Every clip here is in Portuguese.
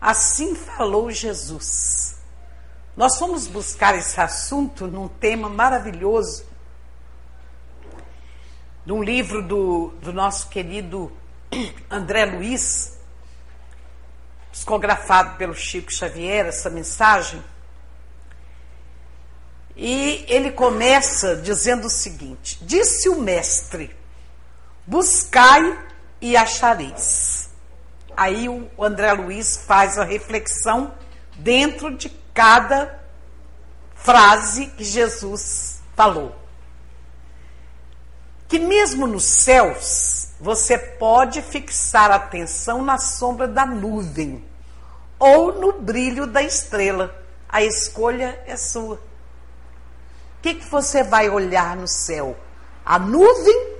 Assim falou Jesus. Nós fomos buscar esse assunto num tema maravilhoso, num livro do, do nosso querido André Luiz, psicografado pelo Chico Xavier, essa mensagem. E ele começa dizendo o seguinte: Disse o Mestre, buscai e achareis. Aí o André Luiz faz a reflexão dentro de cada frase que Jesus falou. Que mesmo nos céus, você pode fixar a atenção na sombra da nuvem ou no brilho da estrela. A escolha é sua. O que, que você vai olhar no céu? A nuvem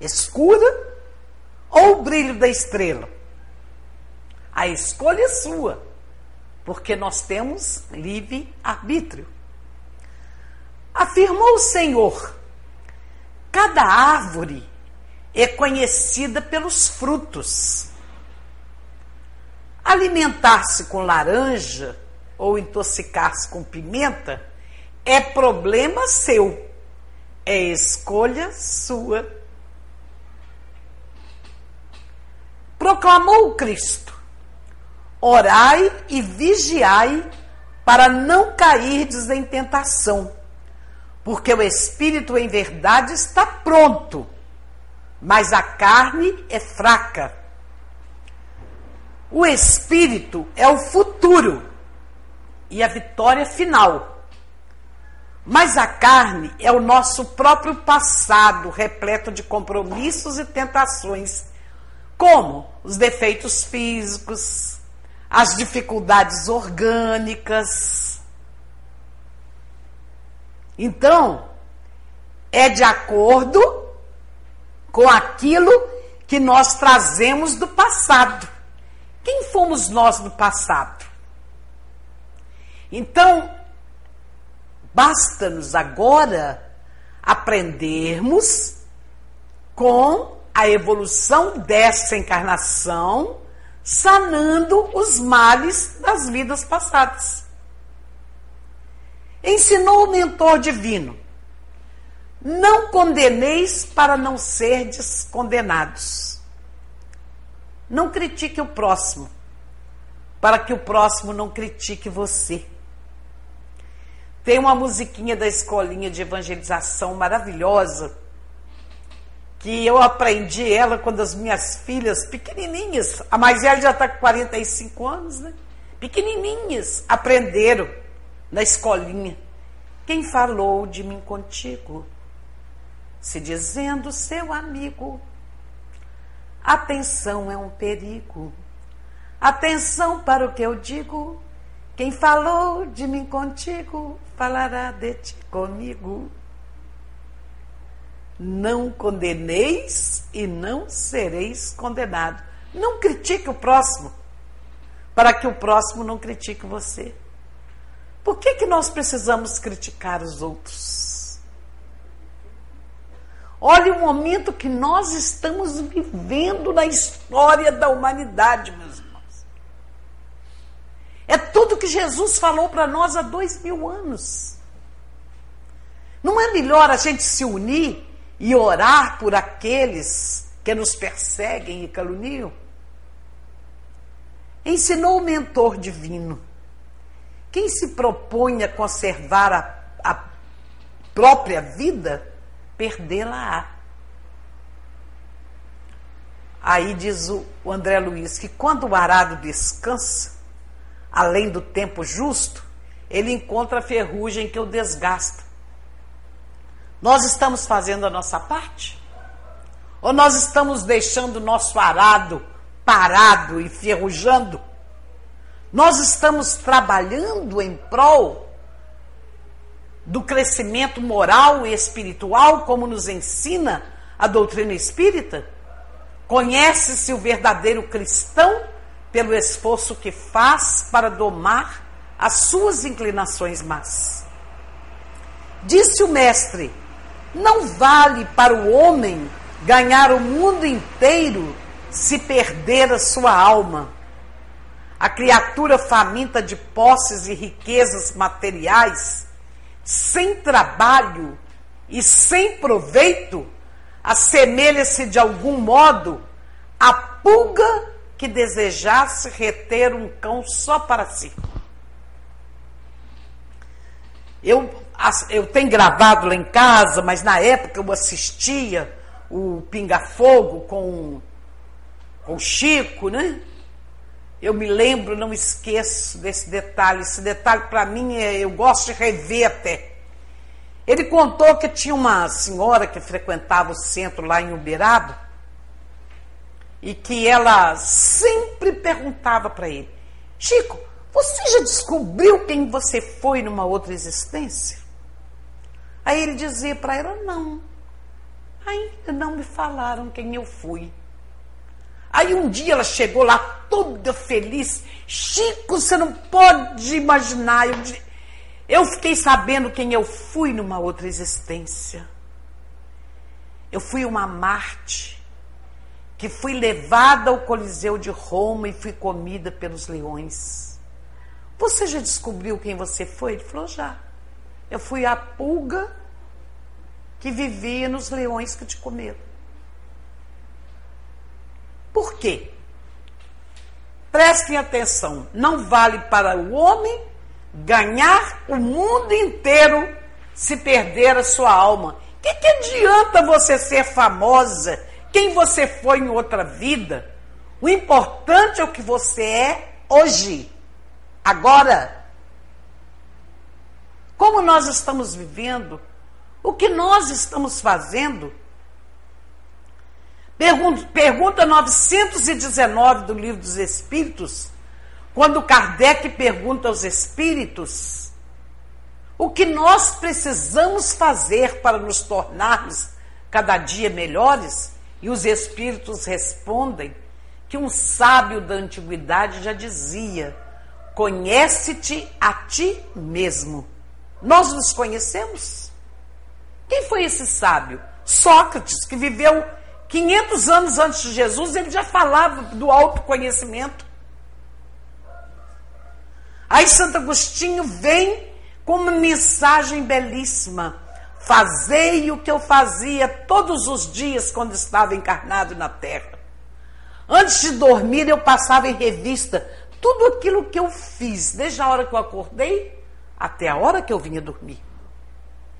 escura ou o brilho da estrela? A escolha é sua, porque nós temos livre arbítrio. Afirmou o Senhor: cada árvore é conhecida pelos frutos. Alimentar-se com laranja ou intoxicar-se com pimenta é problema seu, é escolha sua. proclamou Cristo: Orai e vigiai para não cairdes em tentação, porque o espírito em verdade está pronto, mas a carne é fraca. O espírito é o futuro e a vitória final. Mas a carne é o nosso próprio passado, repleto de compromissos e tentações como os defeitos físicos, as dificuldades orgânicas. Então, é de acordo com aquilo que nós trazemos do passado. Quem fomos nós no passado? Então, basta-nos agora aprendermos com a evolução dessa encarnação, sanando os males das vidas passadas. Ensinou o mentor divino: não condeneis para não serdes condenados. Não critique o próximo, para que o próximo não critique você. Tem uma musiquinha da escolinha de evangelização maravilhosa que eu aprendi ela quando as minhas filhas, pequenininhas, a mais velha já está com 45 anos, né? Pequenininhas, aprenderam na escolinha. Quem falou de mim contigo? Se dizendo seu amigo. Atenção é um perigo. Atenção para o que eu digo. Quem falou de mim contigo, falará de ti comigo não condeneis e não sereis condenados. Não critique o próximo, para que o próximo não critique você. Por que, que nós precisamos criticar os outros? Olha o momento que nós estamos vivendo na história da humanidade, meus irmãos. É tudo que Jesus falou para nós há dois mil anos. Não é melhor a gente se unir e orar por aqueles que nos perseguem e caluniam? Ensinou o mentor divino. Quem se propõe a conservar a, a própria vida, perdê-la-á. Aí diz o, o André Luiz que quando o arado descansa, além do tempo justo, ele encontra a ferrugem que o desgasta. Nós estamos fazendo a nossa parte? Ou nós estamos deixando o nosso arado parado e ferrujando? Nós estamos trabalhando em prol do crescimento moral e espiritual, como nos ensina a doutrina espírita? Conhece-se o verdadeiro cristão pelo esforço que faz para domar as suas inclinações más. Disse o mestre: não vale para o homem ganhar o mundo inteiro se perder a sua alma. a criatura faminta de posses e riquezas materiais, sem trabalho e sem proveito, assemelha-se de algum modo à pulga que desejasse reter um cão só para si. Eu, eu tenho gravado lá em casa, mas na época eu assistia o Pinga Fogo com, com o Chico, né? Eu me lembro, não esqueço desse detalhe. Esse detalhe, para mim, é, eu gosto de rever até. Ele contou que tinha uma senhora que frequentava o centro lá em Uberaba e que ela sempre perguntava para ele: Chico, você já descobriu quem você foi numa outra existência? Aí ele dizia para ela: Não, ainda não me falaram quem eu fui. Aí um dia ela chegou lá toda feliz. Chico, você não pode imaginar. Eu, eu fiquei sabendo quem eu fui numa outra existência. Eu fui uma Marte que fui levada ao Coliseu de Roma e fui comida pelos leões. Você já descobriu quem você foi? Ele falou: já. Eu fui a pulga que vivia nos leões que te comeram. Por quê? Prestem atenção, não vale para o homem ganhar o mundo inteiro se perder a sua alma. O que, que adianta você ser famosa, quem você foi em outra vida? O importante é o que você é hoje, agora. Como nós estamos vivendo, o que nós estamos fazendo? Pergunta, pergunta 919 do Livro dos Espíritos, quando Kardec pergunta aos espíritos o que nós precisamos fazer para nos tornarmos cada dia melhores, e os espíritos respondem que um sábio da antiguidade já dizia: conhece-te a ti mesmo. Nós nos conhecemos? Quem foi esse sábio? Sócrates, que viveu 500 anos antes de Jesus, ele já falava do autoconhecimento. Aí Santo Agostinho vem com uma mensagem belíssima. Fazei o que eu fazia todos os dias quando estava encarnado na terra. Antes de dormir, eu passava em revista tudo aquilo que eu fiz, desde a hora que eu acordei até a hora que eu vinha dormir.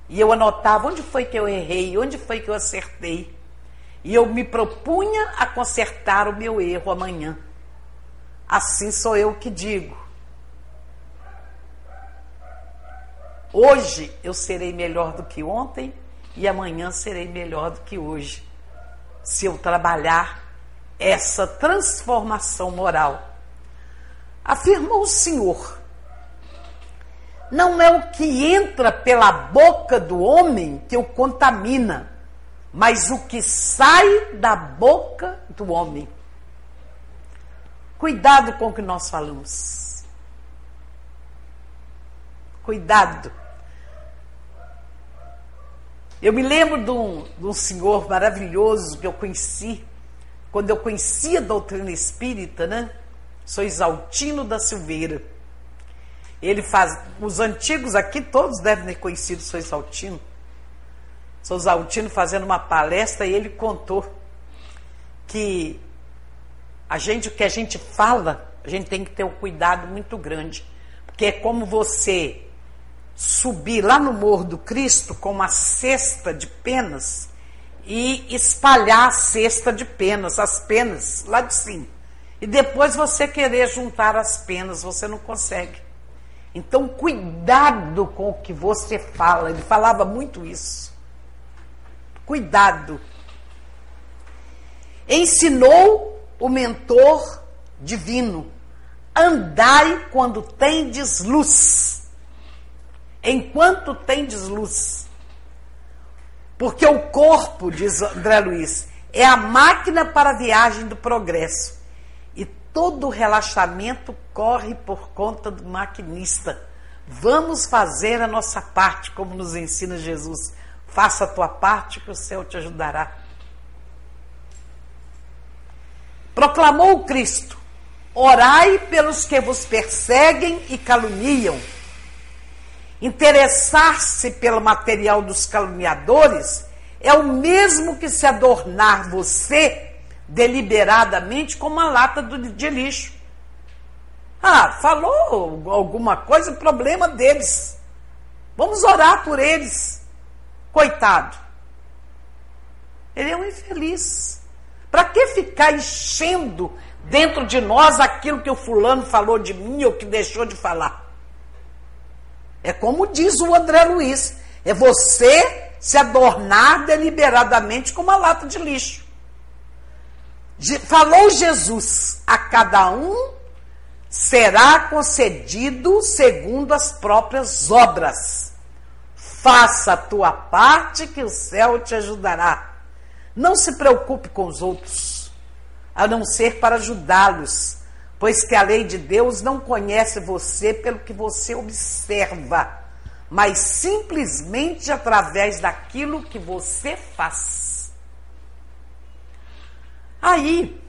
E eu anotava onde foi que eu errei, onde foi que eu acertei. E eu me propunha a consertar o meu erro amanhã. Assim sou eu que digo. Hoje eu serei melhor do que ontem e amanhã serei melhor do que hoje. Se eu trabalhar essa transformação moral. Afirmou o Senhor. Não é o que entra pela boca do homem que o contamina mas o que sai da boca do homem. Cuidado com o que nós falamos. Cuidado. Eu me lembro de um, de um senhor maravilhoso que eu conheci, quando eu conhecia a doutrina espírita, né? Sou Exaltino da Silveira. Ele faz. Os antigos aqui todos devem ter conhecido Sou Exaltino. Souza Altino fazendo uma palestra e ele contou que a gente, o que a gente fala, a gente tem que ter um cuidado muito grande. Porque é como você subir lá no Morro do Cristo com uma cesta de penas e espalhar a cesta de penas, as penas lá de cima. E depois você querer juntar as penas, você não consegue. Então, cuidado com o que você fala. Ele falava muito isso. Cuidado. Ensinou o mentor divino: andai quando tendes luz. Enquanto tendes luz. Porque o corpo, diz André Luiz, é a máquina para a viagem do progresso. Todo o relaxamento corre por conta do maquinista. Vamos fazer a nossa parte, como nos ensina Jesus. Faça a tua parte que o céu te ajudará. Proclamou o Cristo Orai pelos que vos perseguem e caluniam. Interessar-se pelo material dos caluniadores é o mesmo que se adornar você deliberadamente com uma lata de lixo. Ah, falou alguma coisa, problema deles. Vamos orar por eles. Coitado. Ele é um infeliz. Para que ficar enchendo dentro de nós aquilo que o fulano falou de mim ou que deixou de falar? É como diz o André Luiz: é você se adornar deliberadamente com uma lata de lixo. Falou Jesus: a cada um será concedido segundo as próprias obras. Faça a tua parte que o céu te ajudará. Não se preocupe com os outros, a não ser para ajudá-los, pois que a lei de Deus não conhece você pelo que você observa, mas simplesmente através daquilo que você faz. Aí,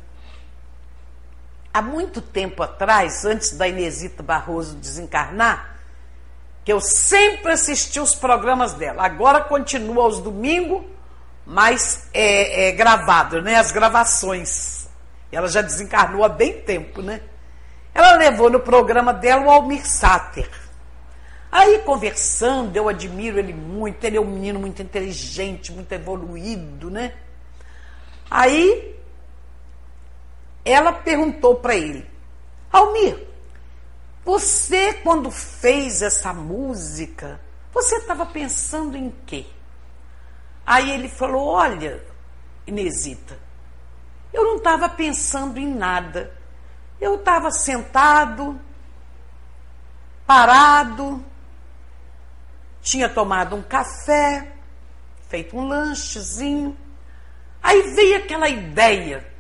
há muito tempo atrás, antes da Inesita Barroso desencarnar, que eu sempre assisti os programas dela. Agora continua aos domingos, mas é, é gravado, né? As gravações. Ela já desencarnou há bem tempo, né? Ela levou no programa dela o Almir Sater. Aí, conversando, eu admiro ele muito, ele é um menino muito inteligente, muito evoluído, né? Aí, ela perguntou para ele: Almir, você quando fez essa música, você estava pensando em quê? Aí ele falou: Olha, Inesita, eu não estava pensando em nada. Eu estava sentado, parado, tinha tomado um café, feito um lanchezinho. Aí veio aquela ideia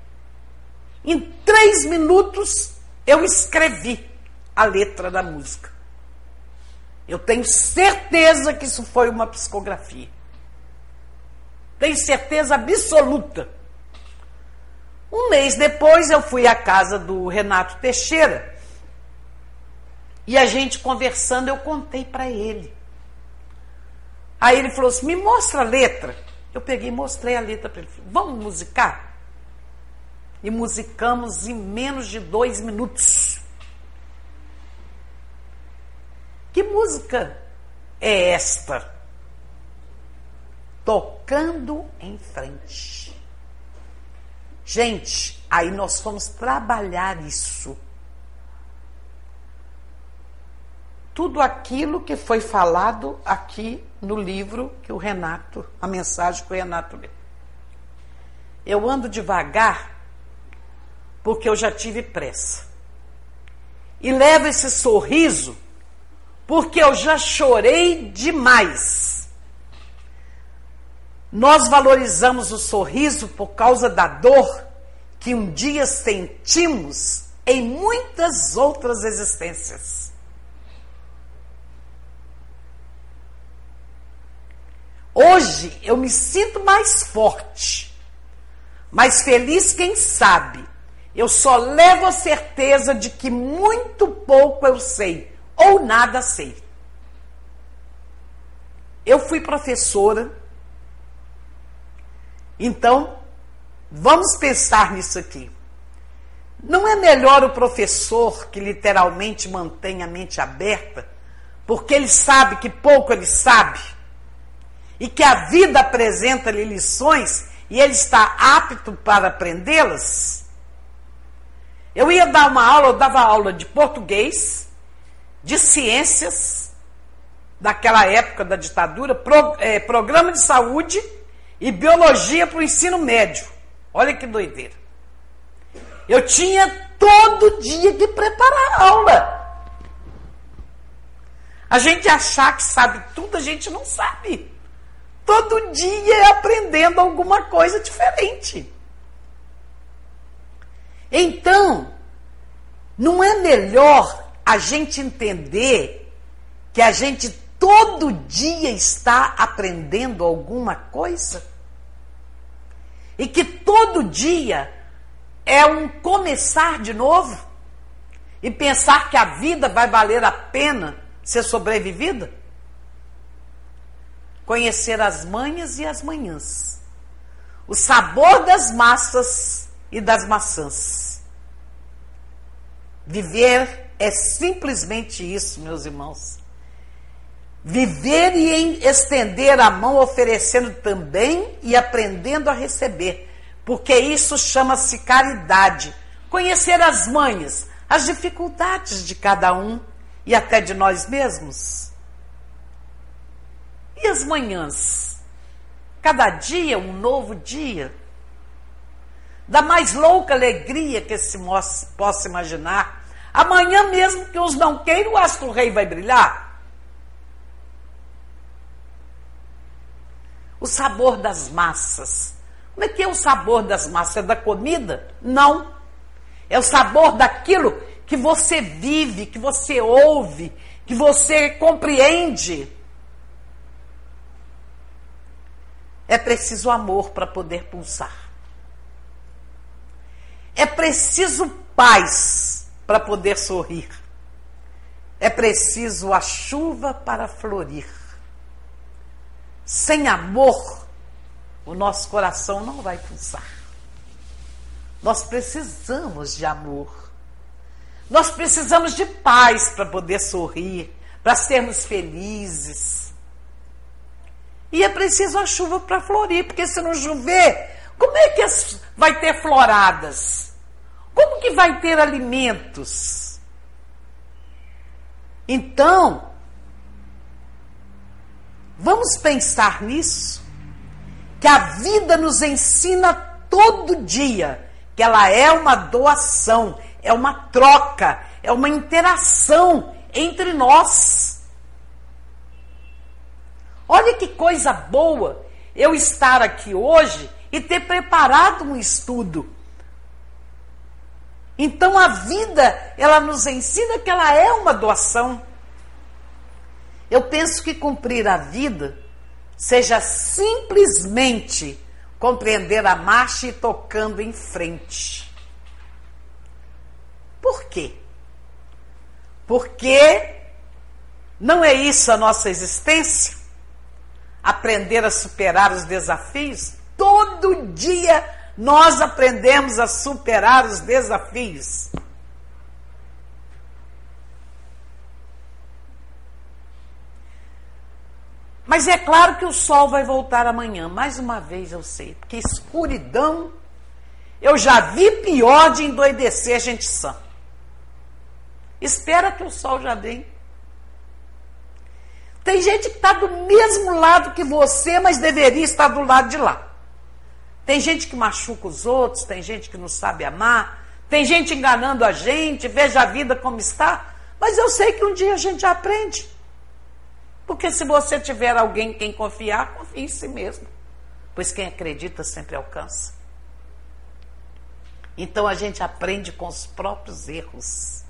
em três minutos eu escrevi a letra da música. Eu tenho certeza que isso foi uma psicografia. Tenho certeza absoluta. Um mês depois eu fui à casa do Renato Teixeira e a gente conversando eu contei para ele. Aí ele falou assim: me mostra a letra. Eu peguei e mostrei a letra para ele. Vamos musicar? E musicamos em menos de dois minutos. Que música é esta? Tocando em frente. Gente, aí nós fomos trabalhar isso. Tudo aquilo que foi falado aqui no livro que o Renato, a mensagem que o Renato leu. Eu ando devagar porque eu já tive pressa. E levo esse sorriso porque eu já chorei demais. Nós valorizamos o sorriso por causa da dor que um dia sentimos em muitas outras existências. Hoje eu me sinto mais forte, mais feliz, quem sabe, eu só levo a certeza de que muito pouco eu sei, ou nada sei. Eu fui professora, então vamos pensar nisso aqui. Não é melhor o professor que literalmente mantém a mente aberta, porque ele sabe que pouco ele sabe, e que a vida apresenta-lhe lições e ele está apto para aprendê-las? Eu ia dar uma aula, eu dava aula de português, de ciências, daquela época da ditadura, pro, é, programa de saúde e biologia para o ensino médio. Olha que doideira. Eu tinha todo dia que preparar a aula. A gente achar que sabe tudo, a gente não sabe. Todo dia é aprendendo alguma coisa diferente. Então, não é melhor a gente entender que a gente todo dia está aprendendo alguma coisa? E que todo dia é um começar de novo? e pensar que a vida vai valer a pena ser sobrevivida? Conhecer as manhas e as manhãs, o sabor das massas e das maçãs. Viver é simplesmente isso, meus irmãos. Viver e estender a mão, oferecendo também e aprendendo a receber, porque isso chama-se caridade. Conhecer as manhas, as dificuldades de cada um e até de nós mesmos. E as manhãs? Cada dia um novo dia. Da mais louca alegria que se possa imaginar. Amanhã mesmo que os não queiram, o astro rei vai brilhar. o sabor das massas. Como é que é o sabor das massas? É da comida? Não. É o sabor daquilo que você vive, que você ouve, que você compreende. É preciso amor para poder pulsar. É preciso paz para poder sorrir. É preciso a chuva para florir. Sem amor, o nosso coração não vai pulsar. Nós precisamos de amor. Nós precisamos de paz para poder sorrir, para sermos felizes. E é preciso a chuva para florir, porque se não chover, como é que vai ter floradas? Como que vai ter alimentos? Então, Vamos pensar nisso? Que a vida nos ensina todo dia que ela é uma doação, é uma troca, é uma interação entre nós. Olha que coisa boa eu estar aqui hoje e ter preparado um estudo. Então a vida, ela nos ensina que ela é uma doação. Eu penso que cumprir a vida seja simplesmente compreender a marcha e tocando em frente. Por quê? Porque não é isso a nossa existência? Aprender a superar os desafios? Todo dia nós aprendemos a superar os desafios. Mas é claro que o sol vai voltar amanhã. Mais uma vez eu sei. Porque escuridão, eu já vi pior de endoidecer gente sã. Espera que o sol já vem. Tem gente que está do mesmo lado que você, mas deveria estar do lado de lá. Tem gente que machuca os outros, tem gente que não sabe amar, tem gente enganando a gente, veja a vida como está. Mas eu sei que um dia a gente aprende. Porque se você tiver alguém em quem confiar, confie em si mesmo. Pois quem acredita sempre alcança. Então a gente aprende com os próprios erros.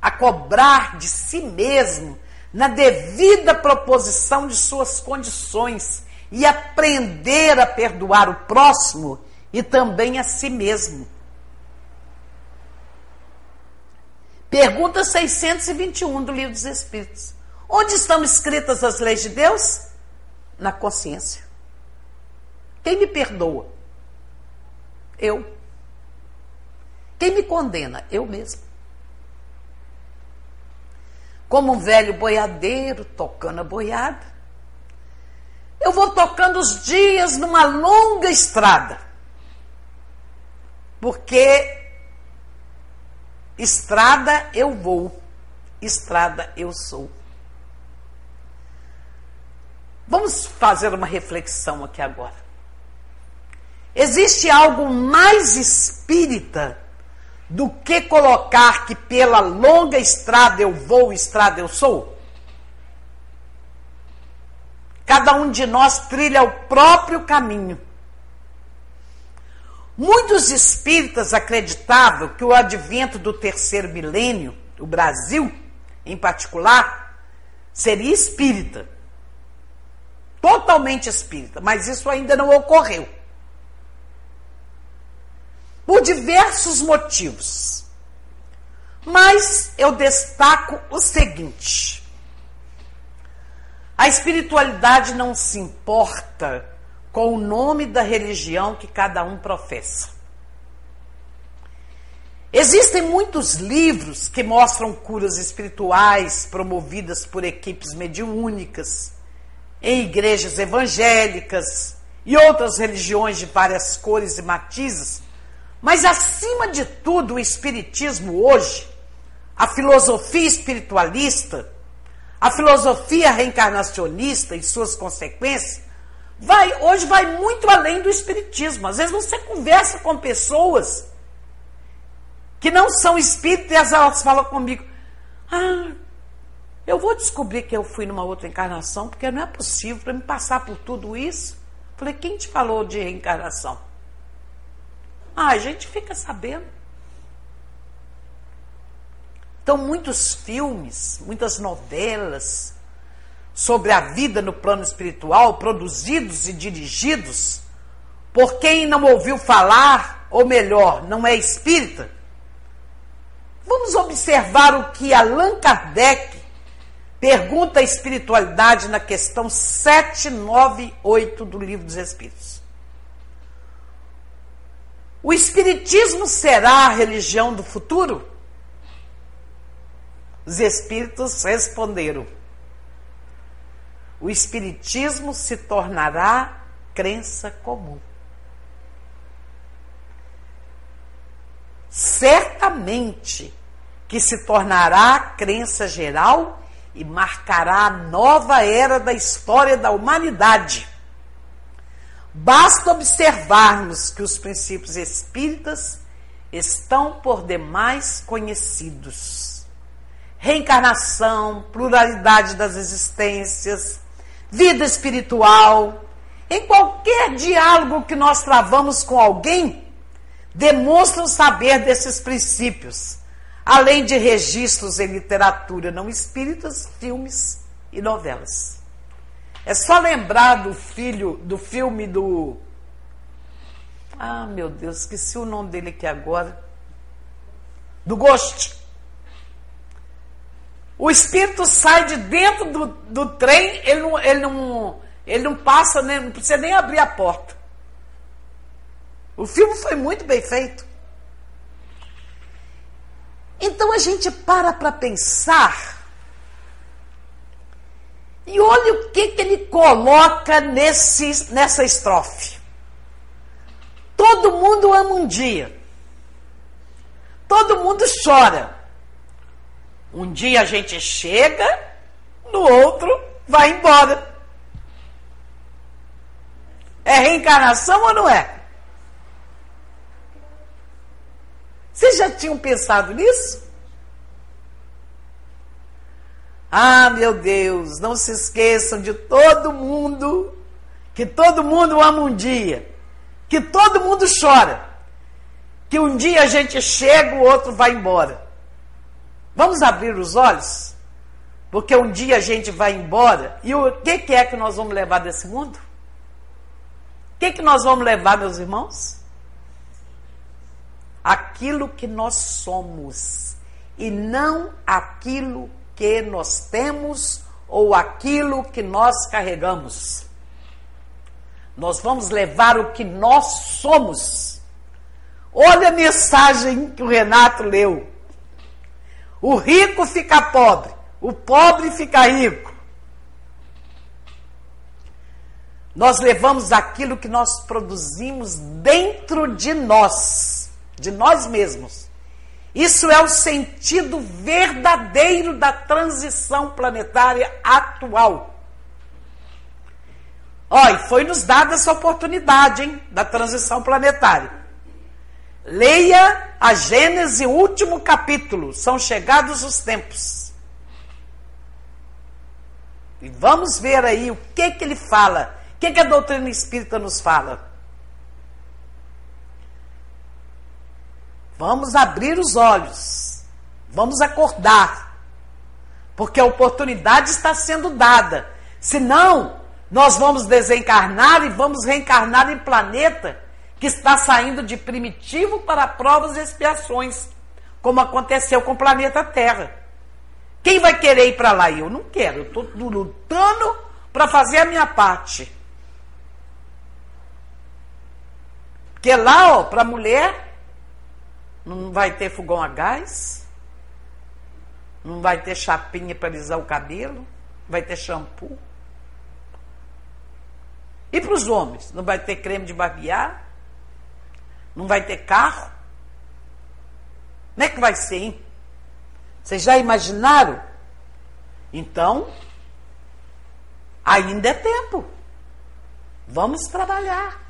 A cobrar de si mesmo na devida proposição de suas condições e aprender a perdoar o próximo e também a si mesmo. Pergunta 621 do Livro dos Espíritos. Onde estão escritas as leis de Deus? Na consciência. Quem me perdoa? Eu. Quem me condena? Eu mesmo. Como um velho boiadeiro tocando a boiada, eu vou tocando os dias numa longa estrada. Porque estrada eu vou, estrada eu sou. Vamos fazer uma reflexão aqui agora. Existe algo mais espírita do que colocar que pela longa estrada eu vou, estrada eu sou? Cada um de nós trilha o próprio caminho. Muitos espíritas acreditavam que o advento do terceiro milênio, o Brasil em particular, seria espírita totalmente espírita, mas isso ainda não ocorreu. Por diversos motivos. Mas eu destaco o seguinte: a espiritualidade não se importa com o nome da religião que cada um professa. Existem muitos livros que mostram curas espirituais promovidas por equipes mediúnicas, em igrejas evangélicas e outras religiões de várias cores e matizes, mas acima de tudo, o Espiritismo hoje, a filosofia espiritualista, a filosofia reencarnacionista e suas consequências, vai, hoje vai muito além do Espiritismo. Às vezes você conversa com pessoas que não são espíritas e elas falam comigo: Ah, eu vou descobrir que eu fui numa outra encarnação, porque não é possível para me passar por tudo isso. Falei, quem te falou de reencarnação? Ah, a gente fica sabendo. Então, muitos filmes, muitas novelas sobre a vida no plano espiritual, produzidos e dirigidos por quem não ouviu falar, ou melhor, não é espírita. Vamos observar o que Allan Kardec pergunta à espiritualidade na questão 798 do Livro dos Espíritos. O Espiritismo será a religião do futuro? Os Espíritos responderam: o Espiritismo se tornará crença comum. Certamente que se tornará crença geral e marcará a nova era da história da humanidade. Basta observarmos que os princípios espíritas estão por demais conhecidos. Reencarnação, pluralidade das existências, vida espiritual. Em qualquer diálogo que nós travamos com alguém, demonstram saber desses princípios além de registros em literatura não espíritas, filmes e novelas. É só lembrar do filho, do filme do. Ah, meu Deus, esqueci o nome dele aqui agora. Do Ghost. O espírito sai de dentro do, do trem, ele não, ele, não, ele não passa, né, não precisa nem abrir a porta. O filme foi muito bem feito. Então a gente para para pensar e olha o que, que ele coloca nesse, nessa estrofe. Todo mundo ama um dia. Todo mundo chora. Um dia a gente chega, no outro vai embora. É reencarnação ou não é? Vocês já tinham pensado nisso? Ah, meu Deus, não se esqueçam de todo mundo, que todo mundo ama um dia, que todo mundo chora, que um dia a gente chega, o outro vai embora. Vamos abrir os olhos? Porque um dia a gente vai embora, e o que, que é que nós vamos levar desse mundo? O que, que nós vamos levar, meus irmãos? aquilo que nós somos e não aquilo que nós temos ou aquilo que nós carregamos. Nós vamos levar o que nós somos. Olha a mensagem que o Renato leu. O rico fica pobre, o pobre fica rico. Nós levamos aquilo que nós produzimos dentro de nós de nós mesmos. Isso é o sentido verdadeiro da transição planetária atual. Olha, foi nos dada essa oportunidade, hein, da transição planetária. Leia a Gênese, último capítulo. São chegados os tempos. E vamos ver aí o que que ele fala. O que, que a doutrina espírita nos fala? Vamos abrir os olhos. Vamos acordar. Porque a oportunidade está sendo dada. Senão, nós vamos desencarnar e vamos reencarnar em planeta que está saindo de primitivo para provas e expiações, como aconteceu com o planeta Terra. Quem vai querer ir para lá? Eu não quero, eu estou lutando para fazer a minha parte. Porque lá, ó, para mulher, não vai ter fogão a gás, não vai ter chapinha para alisar o cabelo, vai ter shampoo. E para os homens? Não vai ter creme de barbear? Não vai ter carro? Como é que vai ser, hein? Vocês já imaginaram? Então, ainda é tempo. Vamos trabalhar.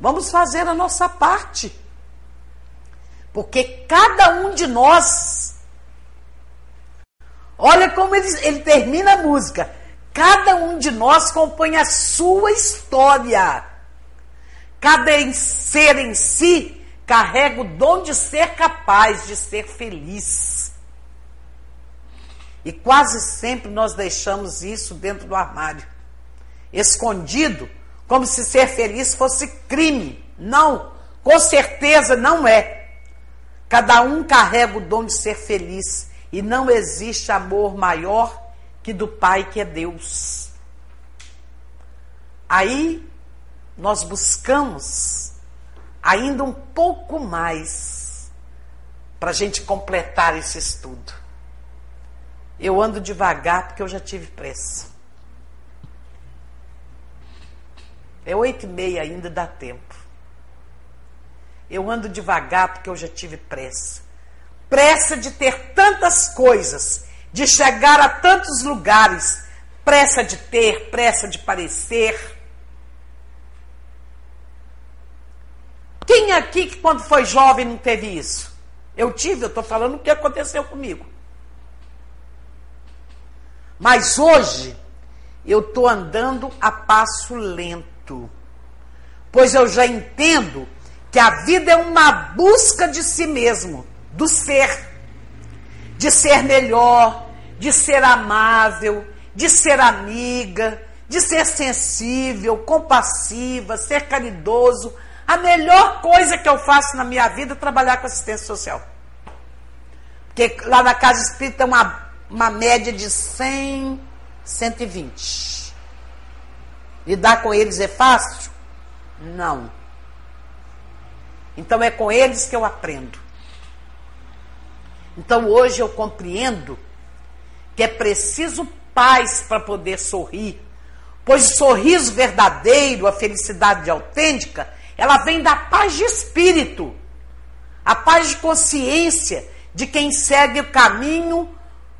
Vamos fazer a nossa parte. Porque cada um de nós. Olha como ele, ele termina a música. Cada um de nós compõe a sua história. Cada ser em si carrega o dom de ser capaz de ser feliz. E quase sempre nós deixamos isso dentro do armário, escondido, como se ser feliz fosse crime. Não, com certeza não é. Cada um carrega o dom de ser feliz e não existe amor maior que do Pai que é Deus. Aí nós buscamos ainda um pouco mais para a gente completar esse estudo. Eu ando devagar porque eu já tive pressa. É oito e meia ainda, dá tempo. Eu ando devagar porque eu já tive pressa. Pressa de ter tantas coisas de chegar a tantos lugares, pressa de ter, pressa de parecer. Quem aqui que quando foi jovem não teve isso? Eu tive, eu estou falando o que aconteceu comigo. Mas hoje eu estou andando a passo lento, pois eu já entendo que a vida é uma busca de si mesmo, do ser de ser melhor, de ser amável, de ser amiga, de ser sensível, compassiva, ser caridoso. A melhor coisa que eu faço na minha vida é trabalhar com assistência social. Porque lá na casa espírita é uma, uma média de 100, 120. Lidar com eles é fácil? Não. Então é com eles que eu aprendo. Então hoje eu compreendo que é preciso paz para poder sorrir, pois o sorriso verdadeiro, a felicidade autêntica, ela vem da paz de espírito, a paz de consciência de quem segue o caminho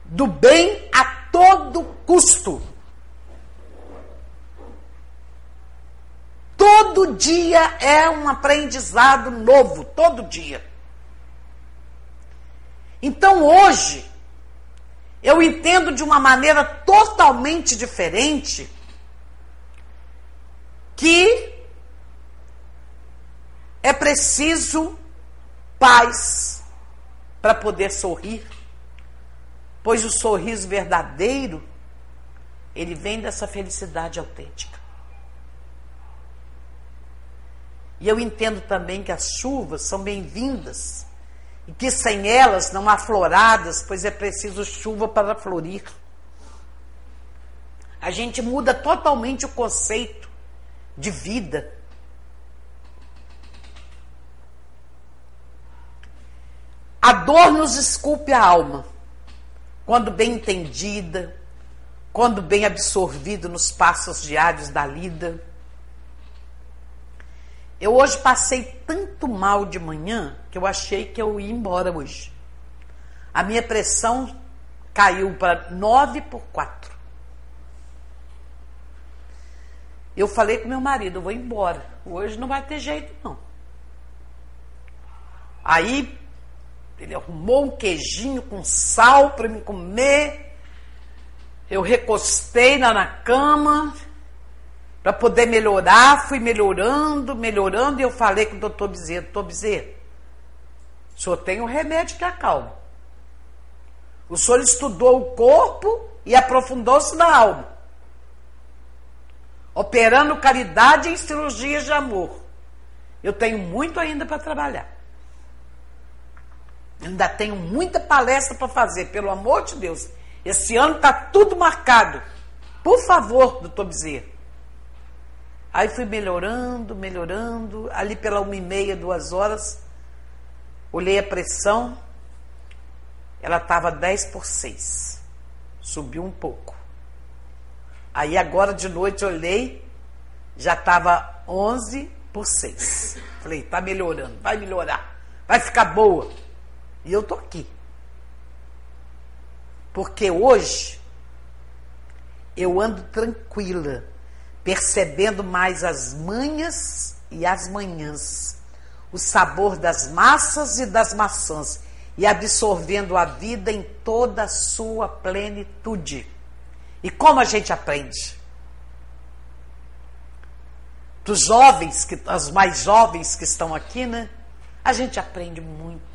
do bem a todo custo. Todo dia é um aprendizado novo, todo dia. Então hoje, eu entendo de uma maneira totalmente diferente que é preciso paz para poder sorrir, pois o sorriso verdadeiro ele vem dessa felicidade autêntica. E eu entendo também que as chuvas são bem-vindas e que sem elas não há floradas, pois é preciso chuva para florir. A gente muda totalmente o conceito de vida. A dor nos esculpe a alma, quando bem entendida, quando bem absorvido nos passos diários da lida. Eu hoje passei tanto mal de manhã que eu achei que eu ia embora hoje. A minha pressão caiu para 9 por 4. Eu falei com meu marido, vou embora. Hoje não vai ter jeito, não. Aí ele arrumou um queijinho com sal para me comer. Eu recostei lá na cama para poder melhorar, fui melhorando, melhorando, e eu falei com o doutor Bezerra, doutor Bezerra, o senhor tem um remédio que acalma. O senhor estudou o corpo e aprofundou-se na alma. Operando caridade em cirurgias de amor. Eu tenho muito ainda para trabalhar. Ainda tenho muita palestra para fazer, pelo amor de Deus. Esse ano está tudo marcado. Por favor, doutor Bezerra. Aí fui melhorando, melhorando. Ali pela uma e meia, duas horas, olhei a pressão. Ela estava 10 por 6. Subiu um pouco. Aí agora de noite olhei, já estava 11 por 6. Falei, tá melhorando, vai melhorar, vai ficar boa. E eu tô aqui. Porque hoje eu ando tranquila, percebendo mais as manhas e as manhãs, o sabor das massas e das maçãs, e absorvendo a vida em toda a sua plenitude. E como a gente aprende? Dos jovens, que, os mais jovens que estão aqui, né? A gente aprende muito.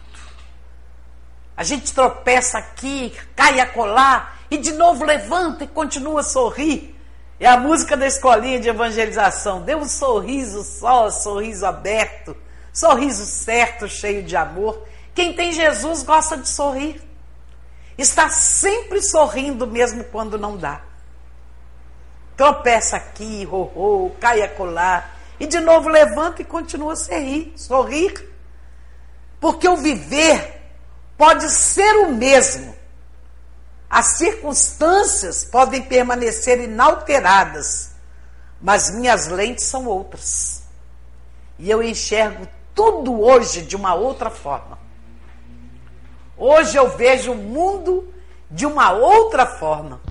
A gente tropeça aqui, cai a colar e de novo levanta e continua a sorrir. É a música da escolinha de evangelização. Dê um sorriso só, sorriso aberto, sorriso certo, cheio de amor. Quem tem Jesus gosta de sorrir. Está sempre sorrindo mesmo quando não dá. Tropeça aqui, ro, cai a colar e de novo levanta e continua a sorrir, sorrir. Porque o viver pode ser o mesmo. As circunstâncias podem permanecer inalteradas, mas minhas lentes são outras. E eu enxergo tudo hoje de uma outra forma. Hoje eu vejo o mundo de uma outra forma.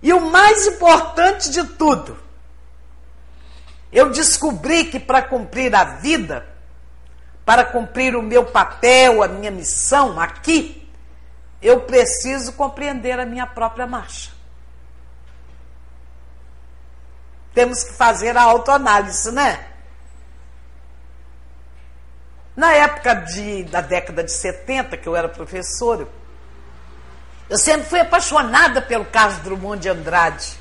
E o mais importante de tudo, eu descobri que para cumprir a vida, para cumprir o meu papel, a minha missão aqui, eu preciso compreender a minha própria marcha. Temos que fazer a autoanálise, né? Na época de, da década de 70, que eu era professora, eu sempre fui apaixonada pelo Carlos Drummond de Andrade.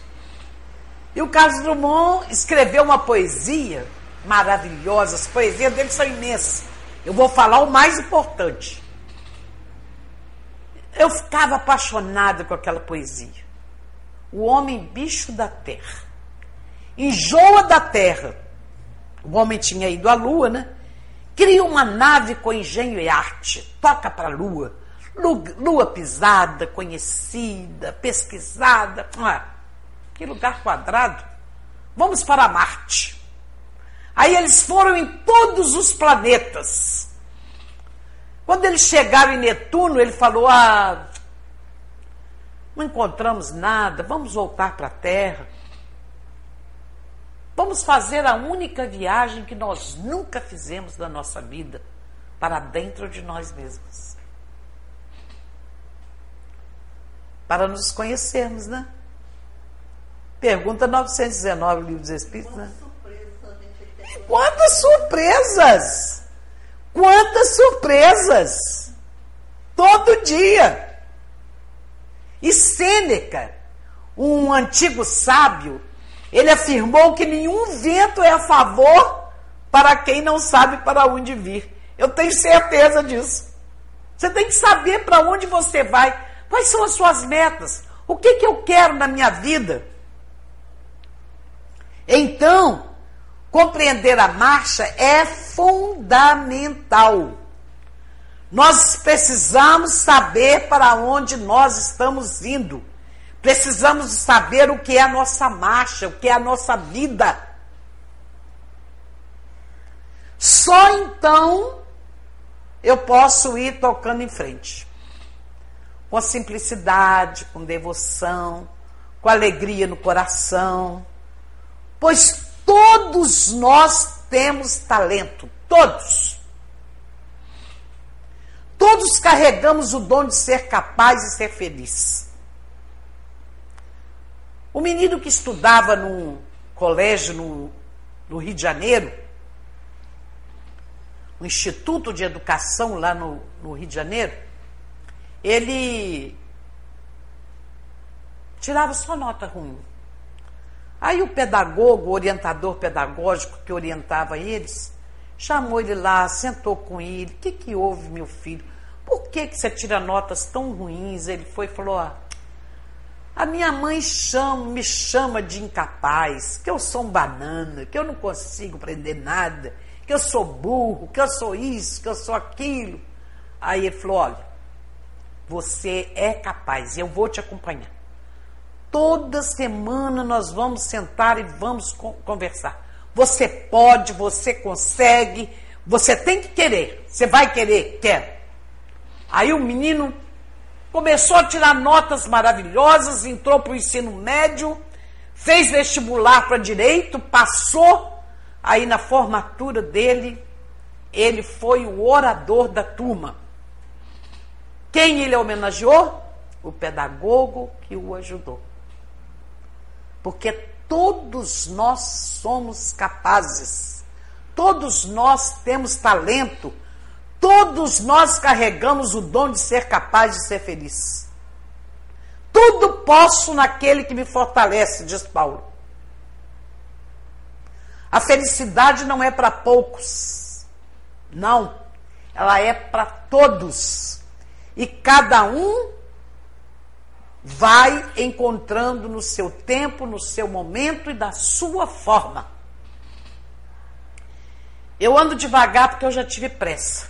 E o Carlos Drummond escreveu uma poesia maravilhosa, as poesias dele são imensas. Eu vou falar o mais importante. Eu ficava apaixonada com aquela poesia. O homem bicho da terra. Enjoa da terra. O homem tinha ido à lua, né? Cria uma nave com engenho e arte. Toca para a lua. Lua pisada, conhecida, pesquisada. Ah, que lugar quadrado. Vamos para Marte. Aí eles foram em todos os planetas. Quando eles chegaram em Netuno, ele falou: Ah, não encontramos nada, vamos voltar para a Terra. Vamos fazer a única viagem que nós nunca fizemos da nossa vida para dentro de nós mesmos. Para nos conhecermos, né? Pergunta 919, livro dos Espíritos, né? Quantas surpresas! Quantas surpresas! Todo dia. E Sêneca, um antigo sábio, ele afirmou que nenhum vento é a favor para quem não sabe para onde vir. Eu tenho certeza disso. Você tem que saber para onde você vai. Quais são as suas metas? O que, que eu quero na minha vida? Então, Compreender a marcha é fundamental. Nós precisamos saber para onde nós estamos indo. Precisamos saber o que é a nossa marcha, o que é a nossa vida. Só então eu posso ir tocando em frente. Com simplicidade, com devoção, com alegria no coração. Pois Todos nós temos talento, todos. Todos carregamos o dom de ser capaz e ser feliz. O menino que estudava no colégio no, no Rio de Janeiro, o Instituto de Educação lá no, no Rio de Janeiro, ele tirava só nota ruim. Aí o pedagogo, o orientador pedagógico que orientava eles, chamou ele lá, sentou com ele. O que, que houve, meu filho? por que, que você tira notas tão ruins? Ele foi e falou: ó, a minha mãe chama, me chama de incapaz, que eu sou um banana, que eu não consigo aprender nada, que eu sou burro, que eu sou isso, que eu sou aquilo. Aí ele falou: olha, você é capaz, eu vou te acompanhar. Toda semana nós vamos sentar e vamos conversar. Você pode, você consegue, você tem que querer. Você vai querer? Quero. Aí o menino começou a tirar notas maravilhosas, entrou para o ensino médio, fez vestibular para direito, passou. Aí na formatura dele, ele foi o orador da turma. Quem ele homenageou? O pedagogo que o ajudou. Porque todos nós somos capazes, todos nós temos talento, todos nós carregamos o dom de ser capaz de ser feliz. Tudo posso naquele que me fortalece, diz Paulo. A felicidade não é para poucos, não, ela é para todos. E cada um vai encontrando no seu tempo, no seu momento e da sua forma. Eu ando devagar porque eu já tive pressa.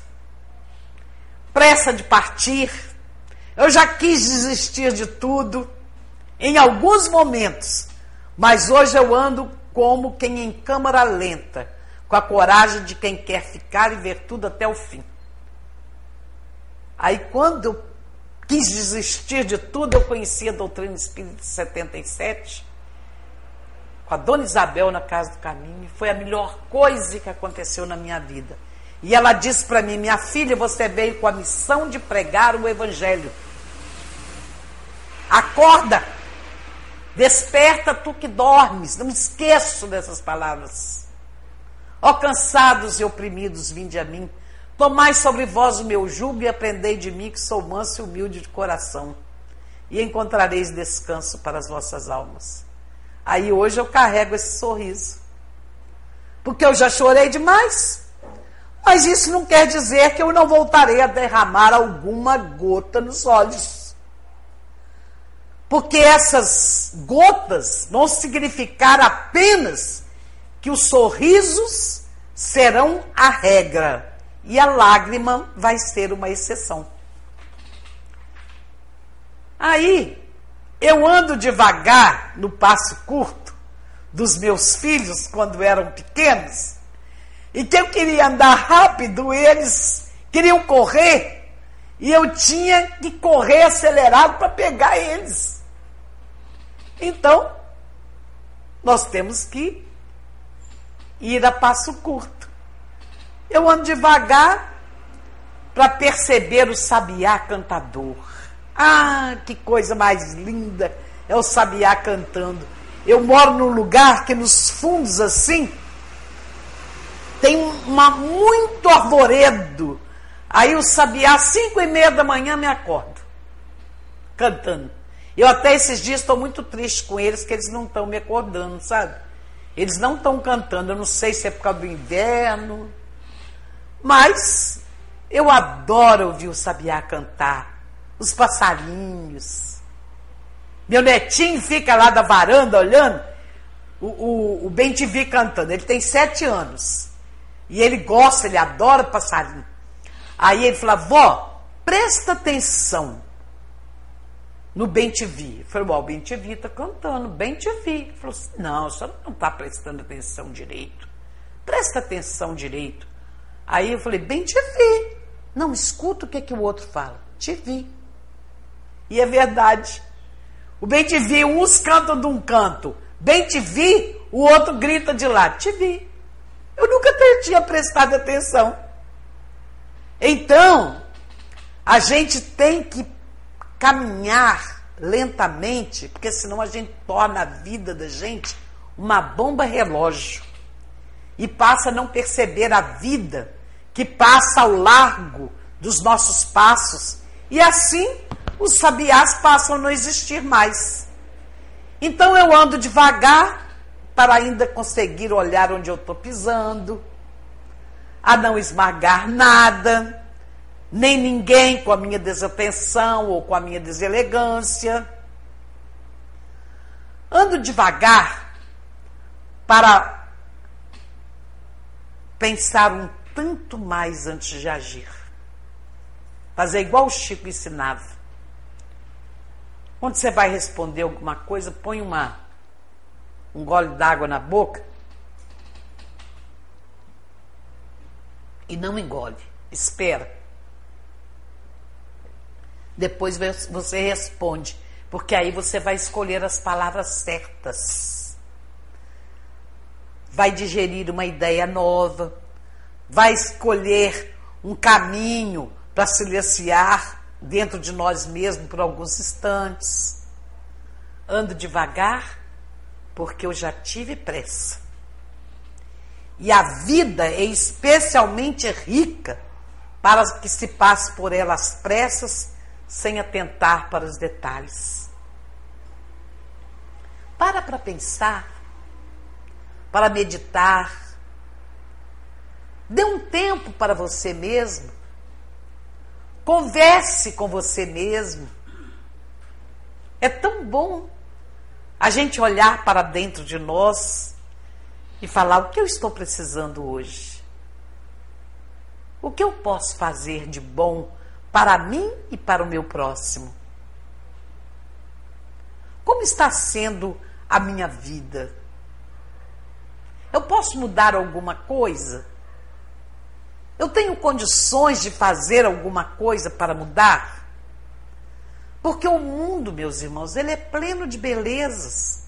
Pressa de partir. Eu já quis desistir de tudo em alguns momentos, mas hoje eu ando como quem em câmara lenta, com a coragem de quem quer ficar e ver tudo até o fim. Aí quando eu quis desistir de tudo, eu conheci a doutrina espírita de 77, com a dona Isabel na Casa do Caminho, foi a melhor coisa que aconteceu na minha vida. E ela disse para mim: Minha filha, você veio com a missão de pregar o Evangelho. Acorda, desperta tu que dormes. Não esqueço dessas palavras. Ó cansados e oprimidos, vinde a mim. Tomai sobre vós o meu jugo e aprendei de mim, que sou manso e humilde de coração, e encontrareis descanso para as vossas almas. Aí hoje eu carrego esse sorriso, porque eu já chorei demais. Mas isso não quer dizer que eu não voltarei a derramar alguma gota nos olhos. Porque essas gotas vão significar apenas que os sorrisos serão a regra e a lágrima vai ser uma exceção. Aí, eu ando devagar no passo curto dos meus filhos quando eram pequenos, e que eu queria andar rápido, eles queriam correr, e eu tinha que correr acelerado para pegar eles. Então, nós temos que ir a passo curto. Eu ando devagar para perceber o sabiá cantador. Ah, que coisa mais linda é o sabiá cantando. Eu moro num lugar que nos fundos assim tem uma muito arvoredo. Aí o sabiá, às cinco e meia da manhã, me acorda, cantando. Eu até esses dias estou muito triste com eles, que eles não estão me acordando, sabe? Eles não estão cantando. Eu não sei se é por causa do inverno, mas eu adoro ouvir o sabiá cantar, os passarinhos. Meu netinho fica lá da varanda olhando o, o, o Bem TV cantando. Ele tem sete anos. E ele gosta, ele adora passarinho. Aí ele fala, vó, presta atenção no Bem TV. Eu falei, ó, o Bem TV está cantando, Bem TV. Ele falou assim, não, a senhora não está prestando atenção direito. Presta atenção direito. Aí eu falei, bem te vi. Não, escuta o que, que o outro fala. Te vi. E é verdade. O bem te vi, uns cantam de um canto. Bem te vi, o outro grita de lá. Te vi. Eu nunca tinha prestado atenção. Então, a gente tem que caminhar lentamente, porque senão a gente torna a vida da gente uma bomba relógio e passa a não perceber a vida que passa ao largo dos nossos passos, e assim os sabiás passam a não existir mais. Então eu ando devagar para ainda conseguir olhar onde eu estou pisando, a não esmagar nada, nem ninguém com a minha desatenção ou com a minha deselegância. Ando devagar para pensar um tanto mais antes de agir. Fazer igual o Chico ensinava. Quando você vai responder alguma coisa, põe uma, um gole d'água na boca e não engole. Espera. Depois você responde, porque aí você vai escolher as palavras certas. Vai digerir uma ideia nova, vai escolher um caminho para silenciar dentro de nós mesmos por alguns instantes. Ando devagar porque eu já tive pressa. E a vida é especialmente rica para que se passe por ela às pressas, sem atentar para os detalhes. Para para pensar, para meditar. Dê um tempo para você mesmo Converse com você mesmo. É tão bom a gente olhar para dentro de nós e falar o que eu estou precisando hoje. O que eu posso fazer de bom para mim e para o meu próximo? Como está sendo a minha vida? Eu posso mudar alguma coisa? Eu tenho condições de fazer alguma coisa para mudar? Porque o mundo, meus irmãos, ele é pleno de belezas.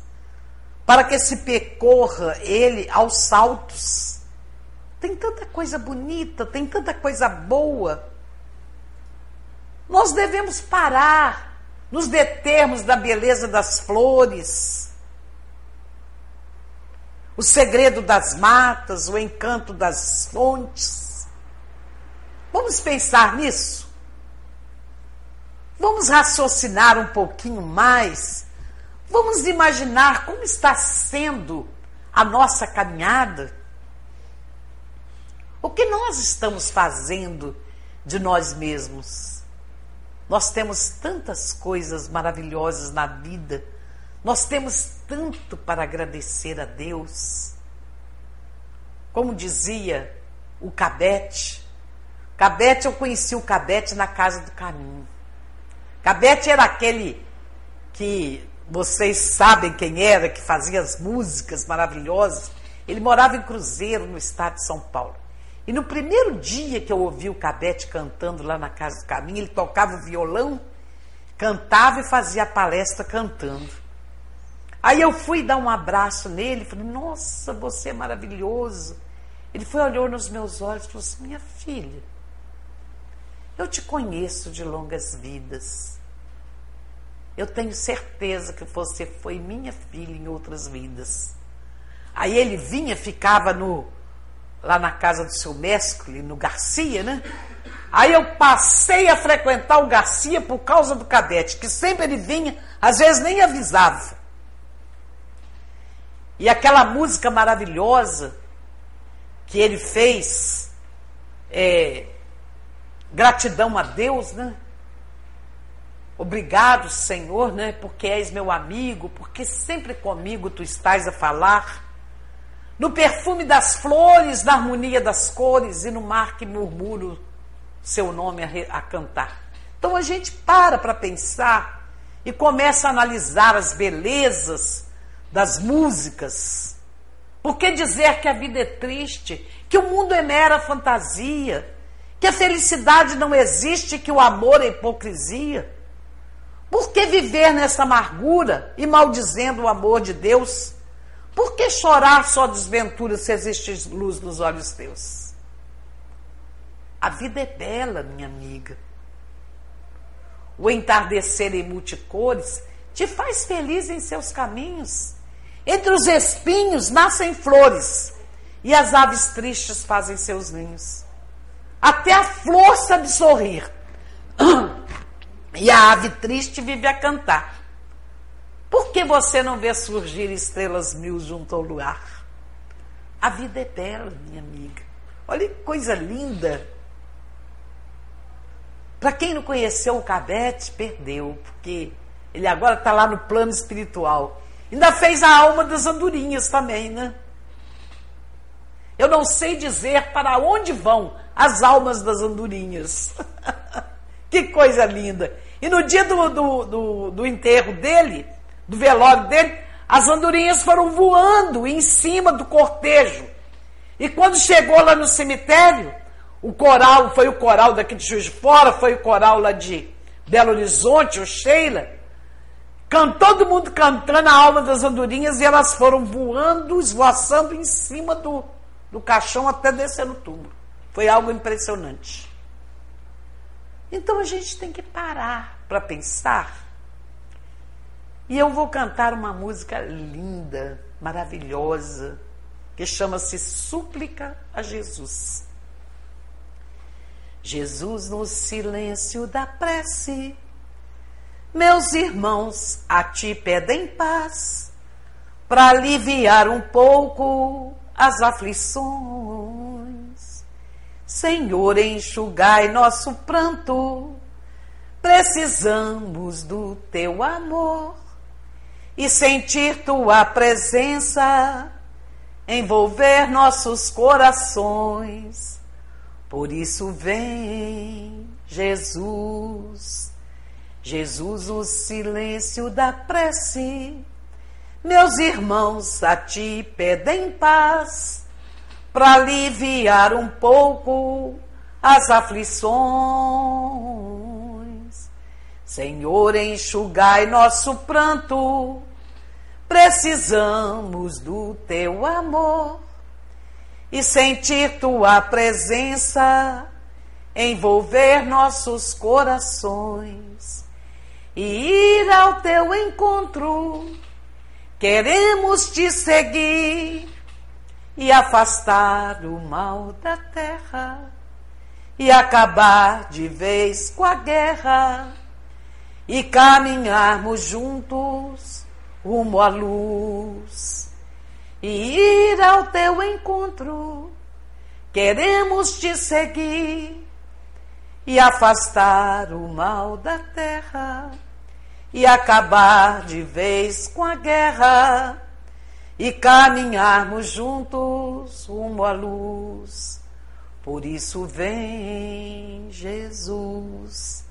Para que se percorra ele aos saltos. Tem tanta coisa bonita, tem tanta coisa boa. Nós devemos parar, nos determos da beleza das flores, o segredo das matas, o encanto das fontes Vamos pensar nisso? Vamos raciocinar um pouquinho mais? Vamos imaginar como está sendo a nossa caminhada? O que nós estamos fazendo de nós mesmos? Nós temos tantas coisas maravilhosas na vida, nós temos tanto para agradecer a Deus. Como dizia o Cabete, Cabete, eu conheci o Cabete na Casa do Caminho. Cabete era aquele que vocês sabem quem era, que fazia as músicas maravilhosas. Ele morava em Cruzeiro, no estado de São Paulo. E no primeiro dia que eu ouvi o Cabete cantando lá na Casa do Caminho, ele tocava o violão, cantava e fazia a palestra cantando. Aí eu fui dar um abraço nele, falei, nossa, você é maravilhoso. Ele foi, olhou nos meus olhos e falou assim, minha filha, eu te conheço de longas vidas. Eu tenho certeza que você foi minha filha em outras vidas. Aí ele vinha, ficava no lá na casa do seu mestre, no Garcia, né? Aí eu passei a frequentar o Garcia por causa do cadete, que sempre ele vinha, às vezes nem avisava. E aquela música maravilhosa que ele fez, é, Gratidão a Deus, né? Obrigado, Senhor, né? Porque és meu amigo, porque sempre comigo tu estás a falar. No perfume das flores, na harmonia das cores e no mar que murmuro seu nome a, a cantar. Então a gente para para pensar e começa a analisar as belezas das músicas. Por que dizer que a vida é triste? Que o mundo é mera fantasia? Que a felicidade não existe, que o amor é hipocrisia? Por que viver nessa amargura e maldizendo o amor de Deus? Por que chorar só desventura se existe luz nos olhos teus? A vida é bela, minha amiga. O entardecer em multicores te faz feliz em seus caminhos. Entre os espinhos nascem flores e as aves tristes fazem seus ninhos até a flor sabe sorrir. E a ave triste vive a cantar. Por que você não vê surgir estrelas mil junto ao luar? A vida é bela, minha amiga. Olha que coisa linda. Para quem não conheceu o Cabete, perdeu, porque ele agora está lá no plano espiritual. Ainda fez a alma das andorinhas também, né? Eu não sei dizer para onde vão as almas das andorinhas. que coisa linda! E no dia do, do, do, do enterro dele, do velório dele, as andorinhas foram voando em cima do cortejo. E quando chegou lá no cemitério, o coral, foi o coral daqui de Juiz de Fora, foi o coral lá de Belo Horizonte, o Sheila, cantou todo mundo cantando a alma das andorinhas e elas foram voando, esvoaçando em cima do, do caixão até descer no túmulo. Foi algo impressionante. Então a gente tem que parar para pensar e eu vou cantar uma música linda, maravilhosa, que chama-se Súplica a Jesus. Jesus no silêncio da prece, meus irmãos a ti pedem paz, para aliviar um pouco as aflições. Senhor, enxugai nosso pranto, precisamos do teu amor e sentir tua presença envolver nossos corações. Por isso vem Jesus, Jesus, o silêncio da prece. Meus irmãos a ti pedem paz, para aliviar um pouco as aflições. Senhor, enxugai nosso pranto Precisamos do teu amor e sentir tua presença envolver nossos corações e ir ao teu encontro. Queremos te seguir e afastar o mal da terra e acabar de vez com a guerra e caminharmos juntos rumo à luz e ir ao teu encontro. Queremos te seguir e afastar o mal da terra e acabar de vez com a guerra e caminharmos juntos rumo à luz. Por isso vem Jesus.